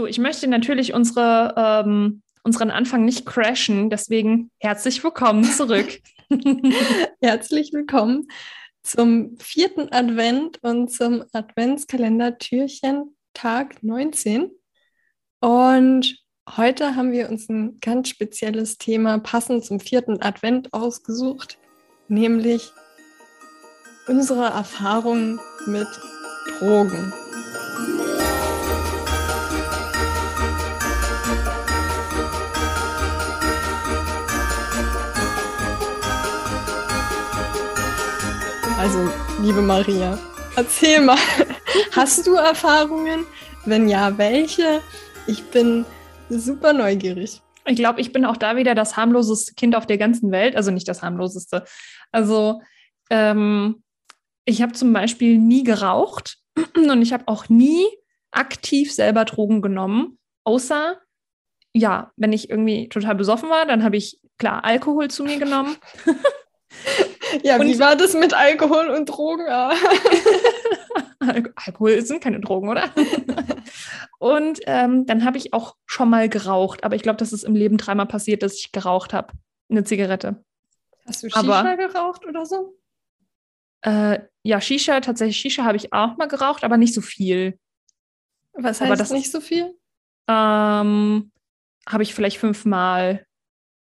So, ich möchte natürlich unsere, ähm, unseren Anfang nicht crashen, deswegen herzlich willkommen zurück. herzlich willkommen zum vierten Advent und zum Adventskalender-Türchen Tag 19. Und heute haben wir uns ein ganz spezielles Thema passend zum vierten Advent ausgesucht, nämlich unsere Erfahrungen mit Drogen. Also, liebe Maria, erzähl mal, hast du Erfahrungen? Wenn ja, welche? Ich bin super neugierig. Ich glaube, ich bin auch da wieder das harmloseste Kind auf der ganzen Welt. Also nicht das harmloseste. Also ähm, ich habe zum Beispiel nie geraucht und ich habe auch nie aktiv selber Drogen genommen, außer ja, wenn ich irgendwie total besoffen war, dann habe ich klar Alkohol zu mir genommen. Ja, und wie war das mit Alkohol und Drogen? Ah. Alkohol sind keine Drogen, oder? und ähm, dann habe ich auch schon mal geraucht, aber ich glaube, das ist im Leben dreimal passiert, dass ich geraucht habe. Eine Zigarette. Hast du Shisha aber, geraucht oder so? Äh, ja, Shisha, tatsächlich Shisha habe ich auch mal geraucht, aber nicht so viel. Was heißt aber das nicht so viel? Ähm, habe ich vielleicht fünfmal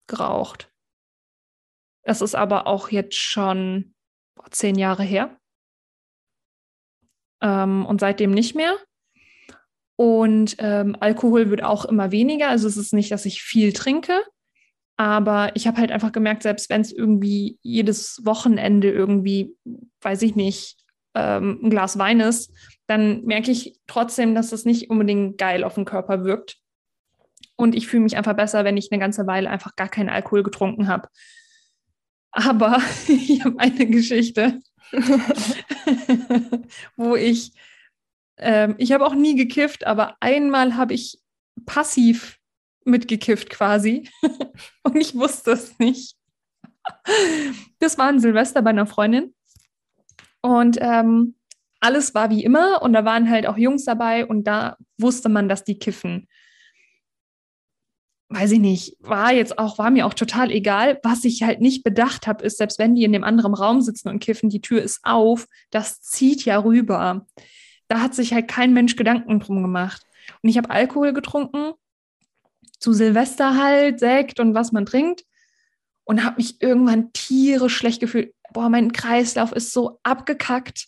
geraucht. Das ist aber auch jetzt schon zehn Jahre her. Ähm, und seitdem nicht mehr. Und ähm, Alkohol wird auch immer weniger. Also es ist nicht, dass ich viel trinke. Aber ich habe halt einfach gemerkt, selbst wenn es irgendwie jedes Wochenende irgendwie, weiß ich nicht, ähm, ein Glas Wein ist, dann merke ich trotzdem, dass das nicht unbedingt geil auf den Körper wirkt. Und ich fühle mich einfach besser, wenn ich eine ganze Weile einfach gar keinen Alkohol getrunken habe. Aber ich habe eine Geschichte, wo ich, ähm, ich habe auch nie gekifft, aber einmal habe ich passiv mitgekifft quasi. Und ich wusste es nicht. Das war ein Silvester bei einer Freundin. Und ähm, alles war wie immer. Und da waren halt auch Jungs dabei. Und da wusste man, dass die kiffen weiß ich nicht, war jetzt auch, war mir auch total egal. Was ich halt nicht bedacht habe, ist, selbst wenn die in dem anderen Raum sitzen und kiffen, die Tür ist auf, das zieht ja rüber. Da hat sich halt kein Mensch Gedanken drum gemacht. Und ich habe Alkohol getrunken, zu Silvester halt, Sekt und was man trinkt. Und habe mich irgendwann tierisch schlecht gefühlt. Boah, mein Kreislauf ist so abgekackt.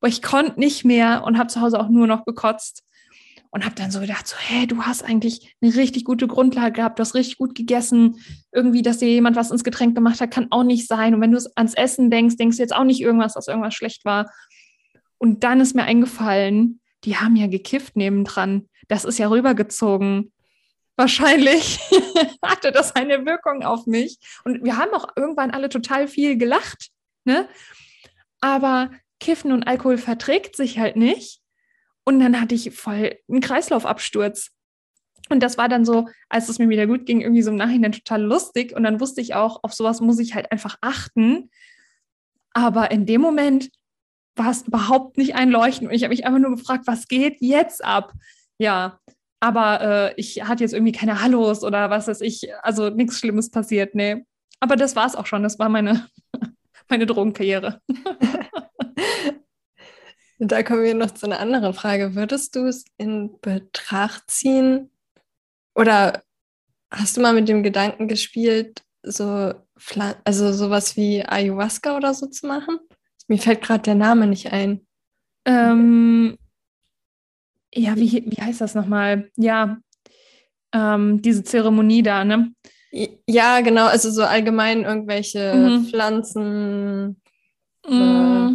Boah, ich konnte nicht mehr und habe zu Hause auch nur noch gekotzt und habe dann so gedacht, so, hey, du hast eigentlich eine richtig gute Grundlage gehabt, du hast richtig gut gegessen. Irgendwie, dass dir jemand was ins Getränk gemacht hat, kann auch nicht sein. Und wenn du ans Essen denkst, denkst du jetzt auch nicht irgendwas, dass irgendwas schlecht war. Und dann ist mir eingefallen, die haben ja gekifft nebendran. Das ist ja rübergezogen. Wahrscheinlich hatte das eine Wirkung auf mich. Und wir haben auch irgendwann alle total viel gelacht. Ne? Aber Kiffen und Alkohol verträgt sich halt nicht. Und dann hatte ich voll einen Kreislaufabsturz. Und das war dann so, als es mir wieder gut ging, irgendwie so im Nachhinein total lustig. Und dann wusste ich auch, auf sowas muss ich halt einfach achten. Aber in dem Moment war es überhaupt nicht einleuchtend. Und ich habe mich einfach nur gefragt, was geht jetzt ab? Ja, aber äh, ich hatte jetzt irgendwie keine Hallos oder was weiß ich. Also nichts Schlimmes passiert, nee. Aber das war es auch schon. Das war meine, meine Drogenkarriere. Da kommen wir noch zu einer anderen Frage. Würdest du es in Betracht ziehen oder hast du mal mit dem Gedanken gespielt, so also sowas wie Ayahuasca oder so zu machen? Mir fällt gerade der Name nicht ein. Ähm, ja, wie, wie heißt das nochmal? Ja, ähm, diese Zeremonie da, ne? Ja, genau, also so allgemein irgendwelche mhm. Pflanzen. Mhm.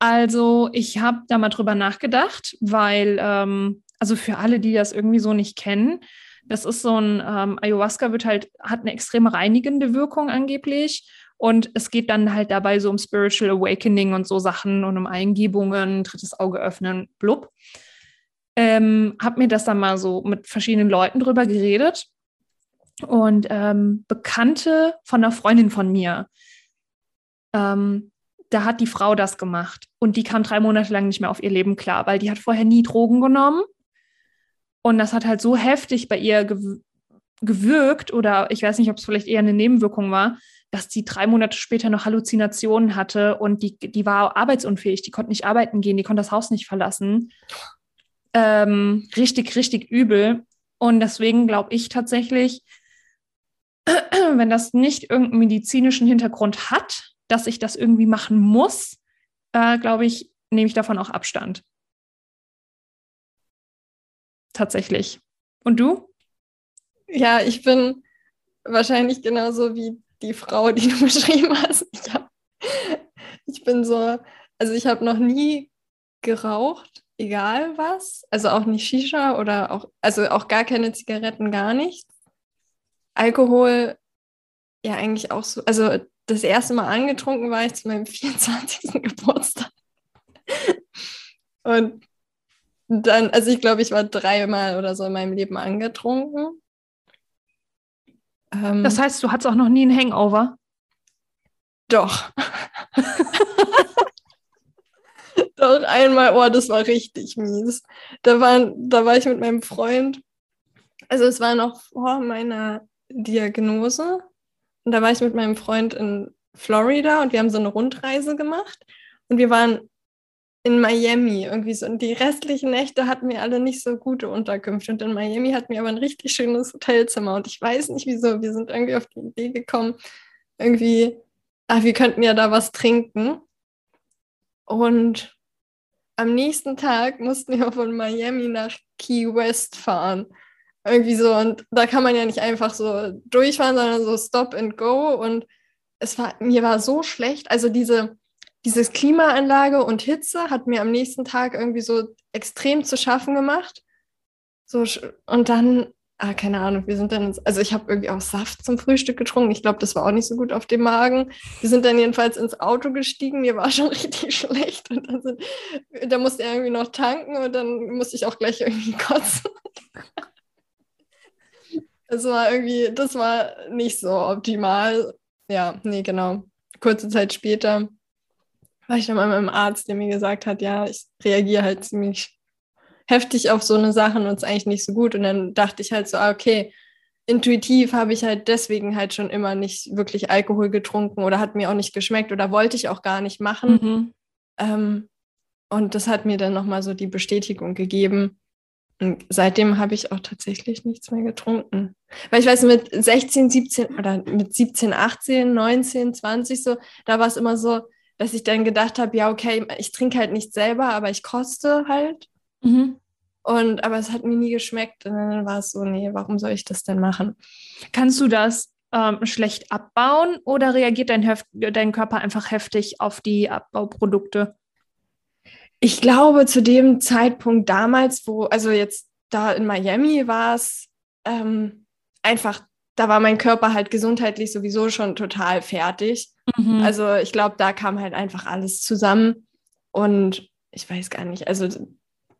Also ich habe da mal drüber nachgedacht, weil, ähm, also für alle, die das irgendwie so nicht kennen, das ist so ein, ähm, Ayahuasca wird halt, hat eine extreme reinigende Wirkung angeblich. Und es geht dann halt dabei so um Spiritual Awakening und so Sachen und um Eingebungen, drittes Auge öffnen, blub. Ähm, hab mir das dann mal so mit verschiedenen Leuten drüber geredet. Und ähm, Bekannte von einer Freundin von mir, ähm, da hat die Frau das gemacht und die kam drei Monate lang nicht mehr auf ihr Leben klar, weil die hat vorher nie Drogen genommen Und das hat halt so heftig bei ihr gew gewirkt, oder ich weiß nicht, ob es vielleicht eher eine Nebenwirkung war, dass die drei Monate später noch Halluzinationen hatte und die, die war arbeitsunfähig, die konnte nicht arbeiten gehen, die konnte das Haus nicht verlassen. Ähm, richtig, richtig übel. Und deswegen glaube ich tatsächlich, wenn das nicht irgendeinen medizinischen Hintergrund hat, dass ich das irgendwie machen muss, äh, glaube ich, nehme ich davon auch Abstand. Tatsächlich. Und du? Ja, ich bin wahrscheinlich genauso wie die Frau, die du beschrieben hast. Ich, hab, ich bin so, also ich habe noch nie geraucht, egal was. Also auch nicht Shisha oder auch, also auch gar keine Zigaretten, gar nichts. Alkohol, ja, eigentlich auch so. Also das erste Mal angetrunken war ich zu meinem 24. Geburtstag. Und dann, also ich glaube, ich war dreimal oder so in meinem Leben angetrunken. Ähm, das heißt, du hattest auch noch nie einen Hangover? Doch. Doch, einmal, oh, das war richtig mies. Da, waren, da war ich mit meinem Freund, also es war noch vor meiner Diagnose. Und da war ich mit meinem Freund in Florida und wir haben so eine Rundreise gemacht. Und wir waren in Miami irgendwie so. Und die restlichen Nächte hatten wir alle nicht so gute Unterkünfte. Und in Miami hatten wir aber ein richtig schönes Hotelzimmer. Und ich weiß nicht wieso. Wir sind irgendwie auf die Idee gekommen, irgendwie, ach, wir könnten ja da was trinken. Und am nächsten Tag mussten wir von Miami nach Key West fahren. Irgendwie so. Und da kann man ja nicht einfach so durchfahren, sondern so Stop and Go. Und es war, mir war so schlecht. Also diese dieses Klimaanlage und Hitze hat mir am nächsten Tag irgendwie so extrem zu schaffen gemacht. So, und dann, ah, keine Ahnung, wir sind dann, also ich habe irgendwie auch Saft zum Frühstück getrunken. Ich glaube, das war auch nicht so gut auf dem Magen. Wir sind dann jedenfalls ins Auto gestiegen. Mir war schon richtig schlecht. Und dann sind, da musste er irgendwie noch tanken und dann musste ich auch gleich irgendwie kotzen. Das war irgendwie, das war nicht so optimal. Ja, nee, genau. Kurze Zeit später war ich dann mal mit einem Arzt, der mir gesagt hat, ja, ich reagiere halt ziemlich heftig auf so eine Sachen und es ist eigentlich nicht so gut. Und dann dachte ich halt so, ah, okay, intuitiv habe ich halt deswegen halt schon immer nicht wirklich Alkohol getrunken oder hat mir auch nicht geschmeckt oder wollte ich auch gar nicht machen. Mhm. Ähm, und das hat mir dann nochmal so die Bestätigung gegeben. Und seitdem habe ich auch tatsächlich nichts mehr getrunken. Weil ich weiß, mit 16, 17 oder mit 17, 18, 19, 20 so, da war es immer so, dass ich dann gedacht habe, ja, okay, ich trinke halt nicht selber, aber ich koste halt. Mhm. Und aber es hat mir nie geschmeckt. Und dann war es so, nee, warum soll ich das denn machen? Kannst du das ähm, schlecht abbauen oder reagiert dein, Hef dein Körper einfach heftig auf die Abbauprodukte? Ich glaube, zu dem Zeitpunkt damals, wo, also jetzt da in Miami war es ähm, einfach, da war mein Körper halt gesundheitlich sowieso schon total fertig. Mhm. Also ich glaube, da kam halt einfach alles zusammen. Und ich weiß gar nicht, also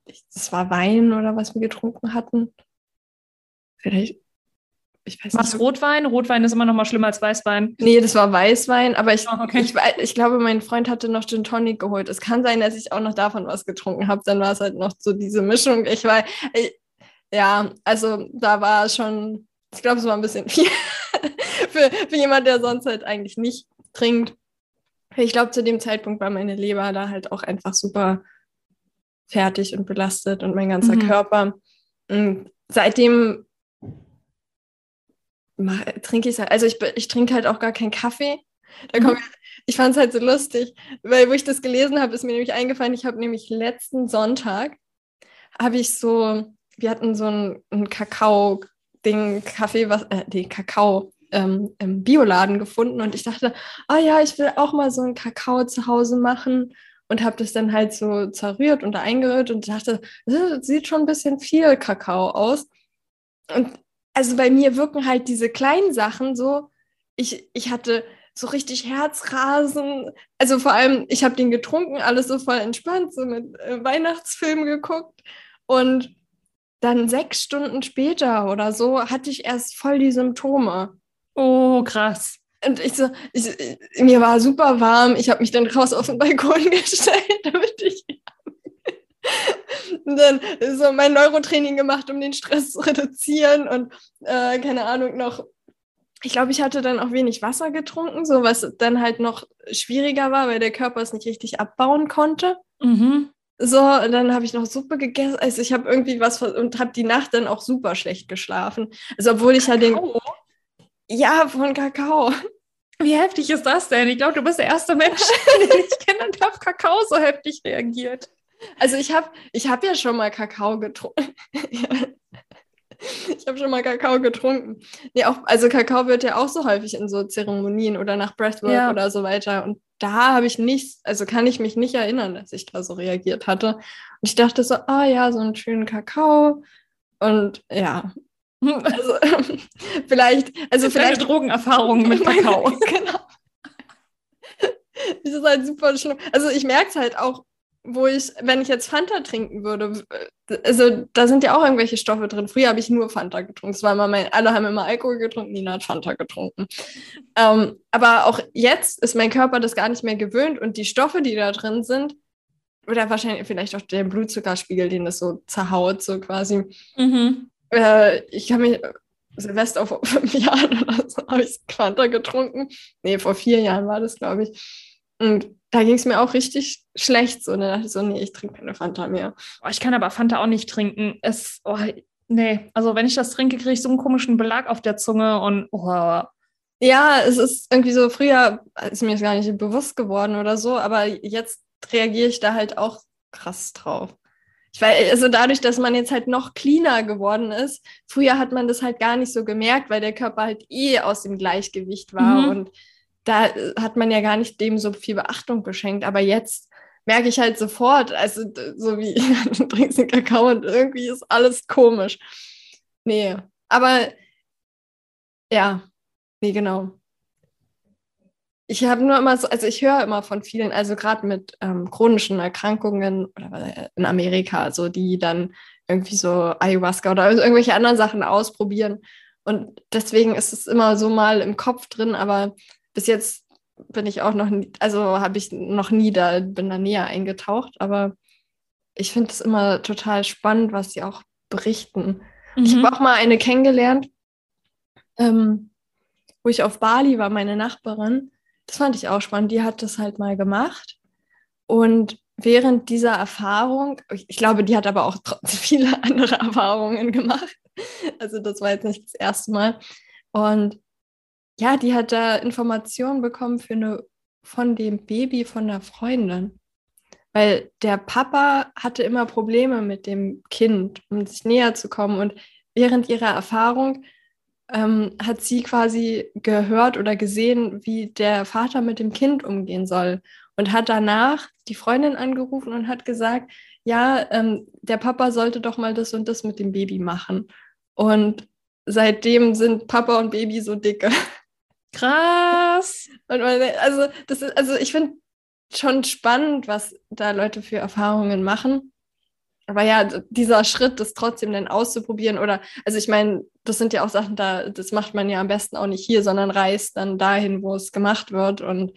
es war Wein oder was wir getrunken hatten. Vielleicht, ich weiß was, nicht. Rotwein? Rotwein ist immer noch mal schlimmer als Weißwein. Nee, das war Weißwein, aber ich, oh, okay. ich, ich glaube, mein Freund hatte noch Gin Tonic geholt. Es kann sein, dass ich auch noch davon was getrunken habe. Dann war es halt noch so diese Mischung. Ich war, ich, ja, also da war schon, ich glaube, es war ein bisschen viel für, für jemand, der sonst halt eigentlich nicht trinkt. Ich glaube, zu dem Zeitpunkt war meine Leber da halt auch einfach super fertig und belastet und mein ganzer mhm. Körper. Und seitdem trinke ich halt, also ich, ich trinke halt auch gar keinen Kaffee. Da mhm. ich fand es halt so lustig, weil wo ich das gelesen habe, ist mir nämlich eingefallen, ich habe nämlich letzten Sonntag, habe ich so, wir hatten so ein, ein Kakao-Ding, Kaffee, was, äh, nee, Kakao, ähm, im Bioladen gefunden und ich dachte, ah oh ja, ich will auch mal so einen Kakao zu Hause machen und habe das dann halt so zerrührt und eingerührt und dachte, das sieht schon ein bisschen viel Kakao aus. Und also bei mir wirken halt diese kleinen Sachen so, ich, ich hatte so richtig Herzrasen. Also vor allem, ich habe den getrunken, alles so voll entspannt, so mit äh, Weihnachtsfilm geguckt. Und dann sechs Stunden später oder so hatte ich erst voll die Symptome. Oh, krass. Und ich so, ich, mir war super warm. Ich habe mich dann raus auf den Balkon gestellt, damit ich. Und dann so mein Neurotraining gemacht, um den Stress zu reduzieren und äh, keine Ahnung noch. Ich glaube, ich hatte dann auch wenig Wasser getrunken, so was dann halt noch schwieriger war, weil der Körper es nicht richtig abbauen konnte. Mhm. So, und dann habe ich noch Suppe gegessen. Also ich habe irgendwie was und habe die Nacht dann auch super schlecht geschlafen. Also obwohl ich halt den ja von Kakao. Wie heftig ist das denn? Ich glaube, du bist der erste Mensch, den ich kenne, der auf Kakao so heftig reagiert. Also ich habe ich hab ja schon mal Kakao getrunken. ich habe schon mal Kakao getrunken. Nee, auch, also Kakao wird ja auch so häufig in so Zeremonien oder nach Breathwork ja. oder so weiter. Und da habe ich nicht, also kann ich mich nicht erinnern, dass ich da so reagiert hatte. Und ich dachte so, ah ja, so einen schönen Kakao. Und ja, also vielleicht, also vielleicht Drogenerfahrungen mit Kakao. genau. Das ist halt super schlimm. Also ich merke es halt auch wo ich, wenn ich jetzt Fanta trinken würde, also da sind ja auch irgendwelche Stoffe drin. Früher habe ich nur Fanta getrunken. Das war immer mein, alle haben immer Alkohol getrunken, Nina hat Fanta getrunken. Ähm, aber auch jetzt ist mein Körper das gar nicht mehr gewöhnt und die Stoffe, die da drin sind, oder wahrscheinlich vielleicht auch der Blutzuckerspiegel, den das so zerhaut, so quasi. Mhm. Äh, ich kann mich, Silvester vor fünf Jahren oder so habe ich Fanta getrunken. Nee, vor vier Jahren war das, glaube ich. Und da ging es mir auch richtig schlecht. So, und dann dachte ich so, nee, ich trinke keine Fanta mehr. Oh, ich kann aber Fanta auch nicht trinken. Es, oh, nee, also wenn ich das trinke, kriege ich so einen komischen Belag auf der Zunge und oh. Ja, es ist irgendwie so, früher ist mir das gar nicht bewusst geworden oder so, aber jetzt reagiere ich da halt auch krass drauf. Ich weiß, also dadurch, dass man jetzt halt noch cleaner geworden ist, früher hat man das halt gar nicht so gemerkt, weil der Körper halt eh aus dem Gleichgewicht war mhm. und da äh, hat man ja gar nicht dem so viel Beachtung geschenkt. Aber jetzt merke ich halt sofort, also so wie du trinkst den Kakao und irgendwie ist alles komisch. Nee, aber ja, nee, genau. Ich habe nur immer so, also ich höre immer von vielen, also gerade mit ähm, chronischen Erkrankungen oder äh, in Amerika, so die dann irgendwie so Ayahuasca oder irgendwelche anderen Sachen ausprobieren. Und deswegen ist es immer so mal im Kopf drin, aber bis jetzt bin ich auch noch nie, also habe ich noch nie da, bin da näher eingetaucht, aber ich finde es immer total spannend, was sie auch berichten. Mhm. Ich habe auch mal eine kennengelernt, ähm, wo ich auf Bali war, meine Nachbarin. Das fand ich auch spannend. Die hat das halt mal gemacht. Und während dieser Erfahrung, ich glaube, die hat aber auch viele andere Erfahrungen gemacht. Also das war jetzt nicht das erste Mal. Und ja, die hat da Informationen bekommen für eine, von dem Baby von einer Freundin. Weil der Papa hatte immer Probleme mit dem Kind, um sich näher zu kommen. Und während ihrer Erfahrung ähm, hat sie quasi gehört oder gesehen, wie der Vater mit dem Kind umgehen soll. Und hat danach die Freundin angerufen und hat gesagt, ja, ähm, der Papa sollte doch mal das und das mit dem Baby machen. Und seitdem sind Papa und Baby so dicke. Krass. Und meine, also, das ist, also ich finde schon spannend, was da Leute für Erfahrungen machen. Aber ja, dieser Schritt, das trotzdem dann auszuprobieren oder, also ich meine, das sind ja auch Sachen, da, das macht man ja am besten auch nicht hier, sondern reist dann dahin, wo es gemacht wird. Und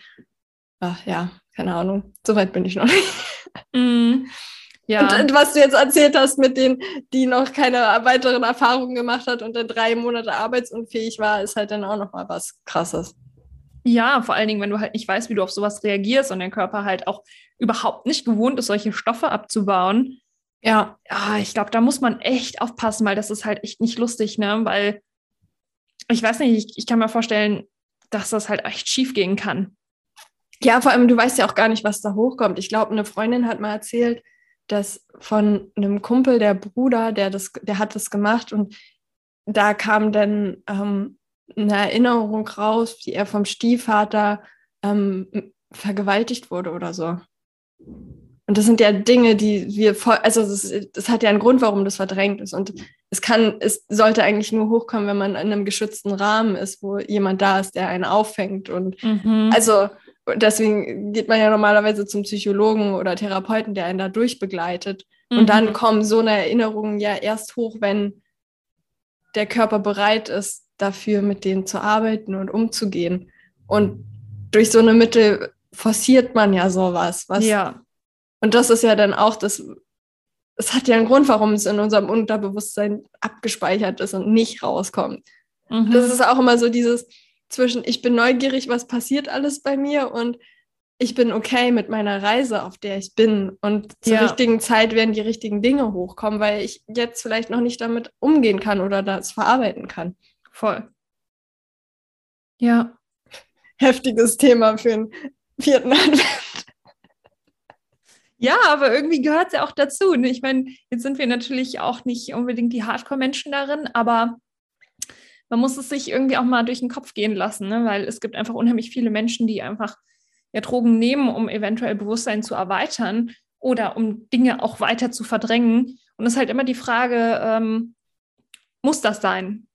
ach, ja, keine Ahnung, soweit bin ich noch nicht. Mm. Ja. Und, und, was du jetzt erzählt hast mit denen, die noch keine weiteren Erfahrungen gemacht hat und dann drei Monate arbeitsunfähig war, ist halt dann auch nochmal was Krasses. Ja, vor allen Dingen, wenn du halt nicht weißt, wie du auf sowas reagierst und dein Körper halt auch überhaupt nicht gewohnt ist, solche Stoffe abzubauen. Ja, ja ich glaube, da muss man echt aufpassen, weil das ist halt echt nicht lustig, ne? Weil ich weiß nicht, ich, ich kann mir vorstellen, dass das halt echt schief gehen kann. Ja, vor allem, du weißt ja auch gar nicht, was da hochkommt. Ich glaube, eine Freundin hat mal erzählt, dass von einem Kumpel, der Bruder, der das, der hat das gemacht und da kam dann ähm, eine Erinnerung raus, wie er vom Stiefvater ähm, vergewaltigt wurde oder so. Und das sind ja Dinge, die wir voll, also das, das, hat ja einen Grund, warum das verdrängt ist. Und es kann, es sollte eigentlich nur hochkommen, wenn man in einem geschützten Rahmen ist, wo jemand da ist, der einen auffängt. Und mhm. also deswegen geht man ja normalerweise zum Psychologen oder Therapeuten, der einen da durchbegleitet. Mhm. Und dann kommen so eine Erinnerungen ja erst hoch, wenn der Körper bereit ist, dafür mit denen zu arbeiten und umzugehen. Und durch so eine Mittel forciert man ja sowas. Was, ja. Und das ist ja dann auch das, es hat ja einen Grund, warum es in unserem Unterbewusstsein abgespeichert ist und nicht rauskommt. Mhm. Das ist auch immer so dieses zwischen, ich bin neugierig, was passiert alles bei mir und ich bin okay mit meiner Reise, auf der ich bin. Und zur ja. richtigen Zeit werden die richtigen Dinge hochkommen, weil ich jetzt vielleicht noch nicht damit umgehen kann oder das verarbeiten kann. Voll. Ja. Heftiges Thema für den vierten Advent. Ja, aber irgendwie gehört es ja auch dazu. Ne? Ich meine, jetzt sind wir natürlich auch nicht unbedingt die Hardcore-Menschen darin, aber man muss es sich irgendwie auch mal durch den Kopf gehen lassen, ne? weil es gibt einfach unheimlich viele Menschen, die einfach ja, Drogen nehmen, um eventuell Bewusstsein zu erweitern oder um Dinge auch weiter zu verdrängen. Und es ist halt immer die Frage, ähm, muss das sein?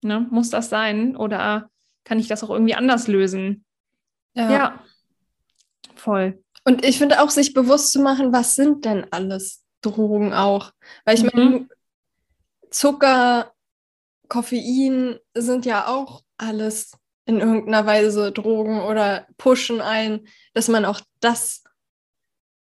Ne? Muss das sein? Oder kann ich das auch irgendwie anders lösen? Ja. ja. Voll. Und ich finde auch, sich bewusst zu machen, was sind denn alles Drogen auch? Weil ich mhm. meine, Zucker, Koffein sind ja auch alles in irgendeiner Weise Drogen oder pushen ein, dass man auch das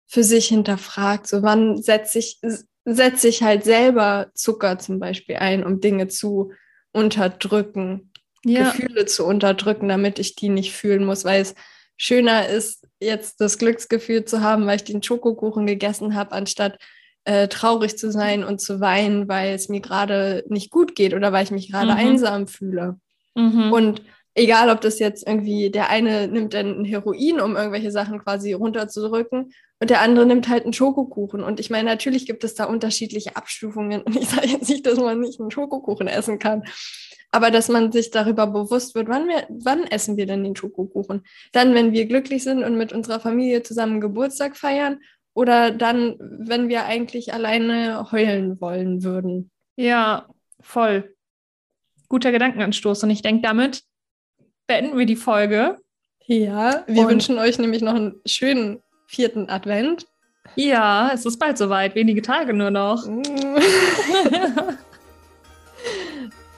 für sich hinterfragt. So, wann setze ich, setze ich halt selber Zucker zum Beispiel ein, um Dinge zu unterdrücken, ja. Gefühle zu unterdrücken, damit ich die nicht fühlen muss, weil es schöner ist, jetzt das Glücksgefühl zu haben, weil ich den Schokokuchen gegessen habe, anstatt äh, traurig zu sein und zu weinen, weil es mir gerade nicht gut geht oder weil ich mich gerade mhm. einsam fühle. Mhm. Und egal ob das jetzt irgendwie, der eine nimmt dann ein Heroin, um irgendwelche Sachen quasi runterzudrücken und der andere nimmt halt einen Schokokuchen. Und ich meine, natürlich gibt es da unterschiedliche Abstufungen und ich sage jetzt nicht, dass man nicht einen Schokokuchen essen kann, aber dass man sich darüber bewusst wird, wann, wir, wann essen wir denn den Schokokuchen? Dann, wenn wir glücklich sind und mit unserer Familie zusammen Geburtstag feiern oder dann, wenn wir eigentlich alleine heulen wollen würden? Ja, voll. Guter Gedankenanstoß. Und ich denke, damit beenden wir die Folge. Ja, wir Und wünschen euch nämlich noch einen schönen vierten Advent. Ja, es ist bald soweit, wenige Tage nur noch.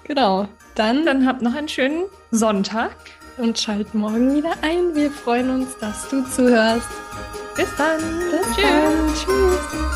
genau. Dann, Dann habt noch einen schönen Sonntag. Und schalt morgen wieder ein. Wir freuen uns, dass du zuhörst. Bis dann. Bis Tschüss. Dann. Tschüss.